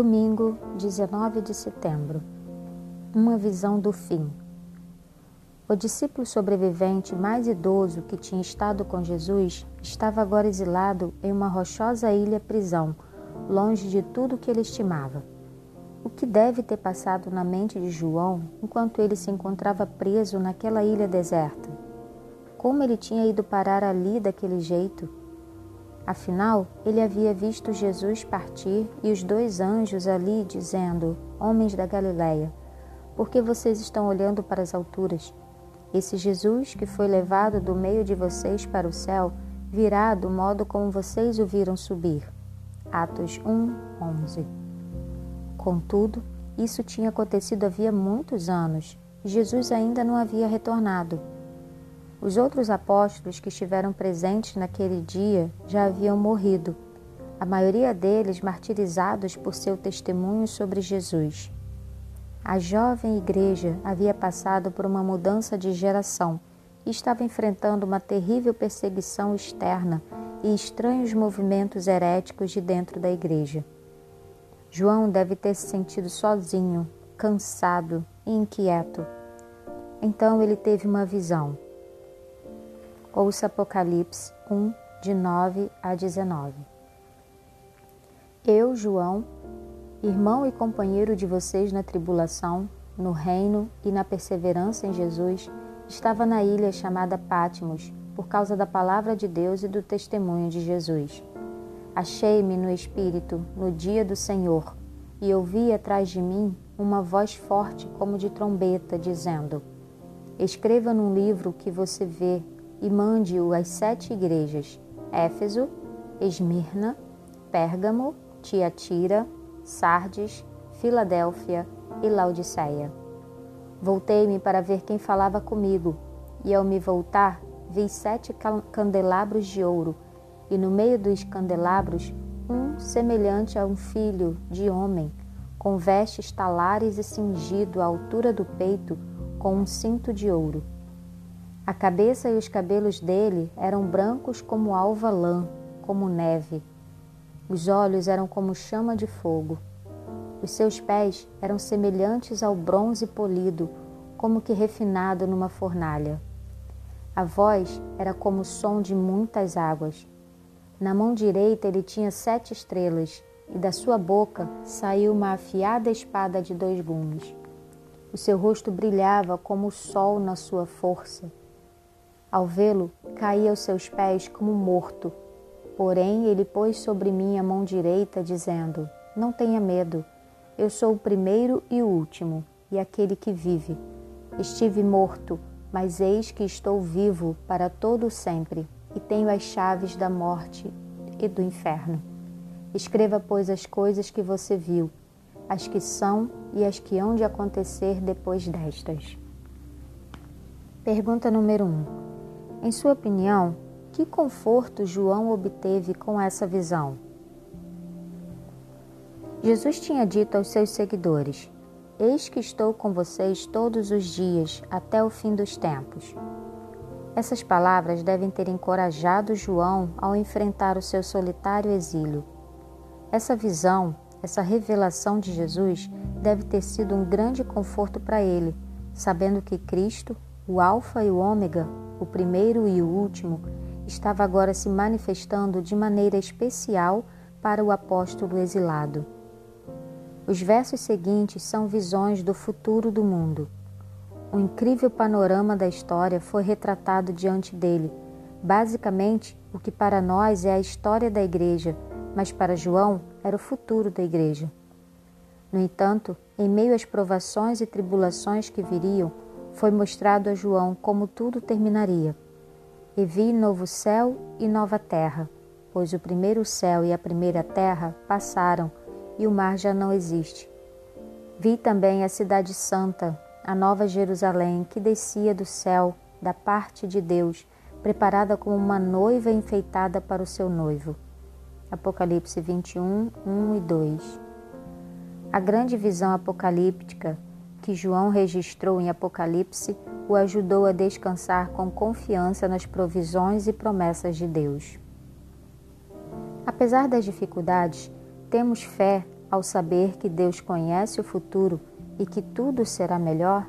Domingo, 19 de setembro. Uma visão do fim. O discípulo sobrevivente mais idoso que tinha estado com Jesus estava agora exilado em uma rochosa ilha prisão, longe de tudo que ele estimava. O que deve ter passado na mente de João enquanto ele se encontrava preso naquela ilha deserta? Como ele tinha ido parar ali daquele jeito? Afinal, ele havia visto Jesus partir e os dois anjos ali dizendo: Homens da Galileia, por que vocês estão olhando para as alturas? Esse Jesus que foi levado do meio de vocês para o céu virá do modo como vocês o viram subir. Atos 1, 11. Contudo, isso tinha acontecido havia muitos anos Jesus ainda não havia retornado. Os outros apóstolos que estiveram presentes naquele dia já haviam morrido, a maioria deles martirizados por seu testemunho sobre Jesus. A jovem igreja havia passado por uma mudança de geração e estava enfrentando uma terrível perseguição externa e estranhos movimentos heréticos de dentro da igreja. João deve ter se sentido sozinho, cansado e inquieto. Então ele teve uma visão. Ouça Apocalipse 1, de 9 a 19. Eu, João, irmão e companheiro de vocês na tribulação, no reino e na perseverança em Jesus, estava na ilha chamada Pátimos, por causa da palavra de Deus e do testemunho de Jesus. Achei-me no Espírito no dia do Senhor e ouvi atrás de mim uma voz forte como de trombeta, dizendo: Escreva num livro que você vê e mande-o às sete igrejas: Éfeso, Esmirna, Pérgamo, Tiatira, Sardes, Filadélfia e Laodiceia. Voltei-me para ver quem falava comigo, e ao me voltar, vi sete candelabros de ouro, e no meio dos candelabros, um semelhante a um filho de homem, com vestes talares e cingido à altura do peito com um cinto de ouro. A cabeça e os cabelos dele eram brancos como alva lã, como neve. Os olhos eram como chama de fogo. Os seus pés eram semelhantes ao bronze polido, como que refinado numa fornalha. A voz era como o som de muitas águas. Na mão direita ele tinha sete estrelas, e da sua boca saiu uma afiada espada de dois gumes. O seu rosto brilhava como o sol na sua força ao vê-lo, caí aos seus pés como morto. Porém, ele pôs sobre mim a mão direita, dizendo: Não tenha medo. Eu sou o primeiro e o último, e aquele que vive. Estive morto, mas eis que estou vivo para todo sempre, e tenho as chaves da morte e do inferno. Escreva, pois, as coisas que você viu, as que são e as que hão de acontecer depois destas. Pergunta número 1. Um. Em sua opinião, que conforto João obteve com essa visão? Jesus tinha dito aos seus seguidores: Eis que estou com vocês todos os dias até o fim dos tempos. Essas palavras devem ter encorajado João ao enfrentar o seu solitário exílio. Essa visão, essa revelação de Jesus deve ter sido um grande conforto para ele, sabendo que Cristo, o Alfa e o Ômega, o primeiro e o último, estava agora se manifestando de maneira especial para o apóstolo exilado. Os versos seguintes são visões do futuro do mundo. Um incrível panorama da história foi retratado diante dele, basicamente o que para nós é a história da igreja, mas para João era o futuro da igreja. No entanto, em meio às provações e tribulações que viriam, foi mostrado a João como tudo terminaria. E vi novo céu e nova terra, pois o primeiro céu e a primeira terra passaram e o mar já não existe. Vi também a Cidade Santa, a Nova Jerusalém, que descia do céu, da parte de Deus, preparada como uma noiva enfeitada para o seu noivo. Apocalipse 21, 1 e 2. A grande visão apocalíptica que João registrou em Apocalipse o ajudou a descansar com confiança nas provisões e promessas de Deus. Apesar das dificuldades, temos fé ao saber que Deus conhece o futuro e que tudo será melhor,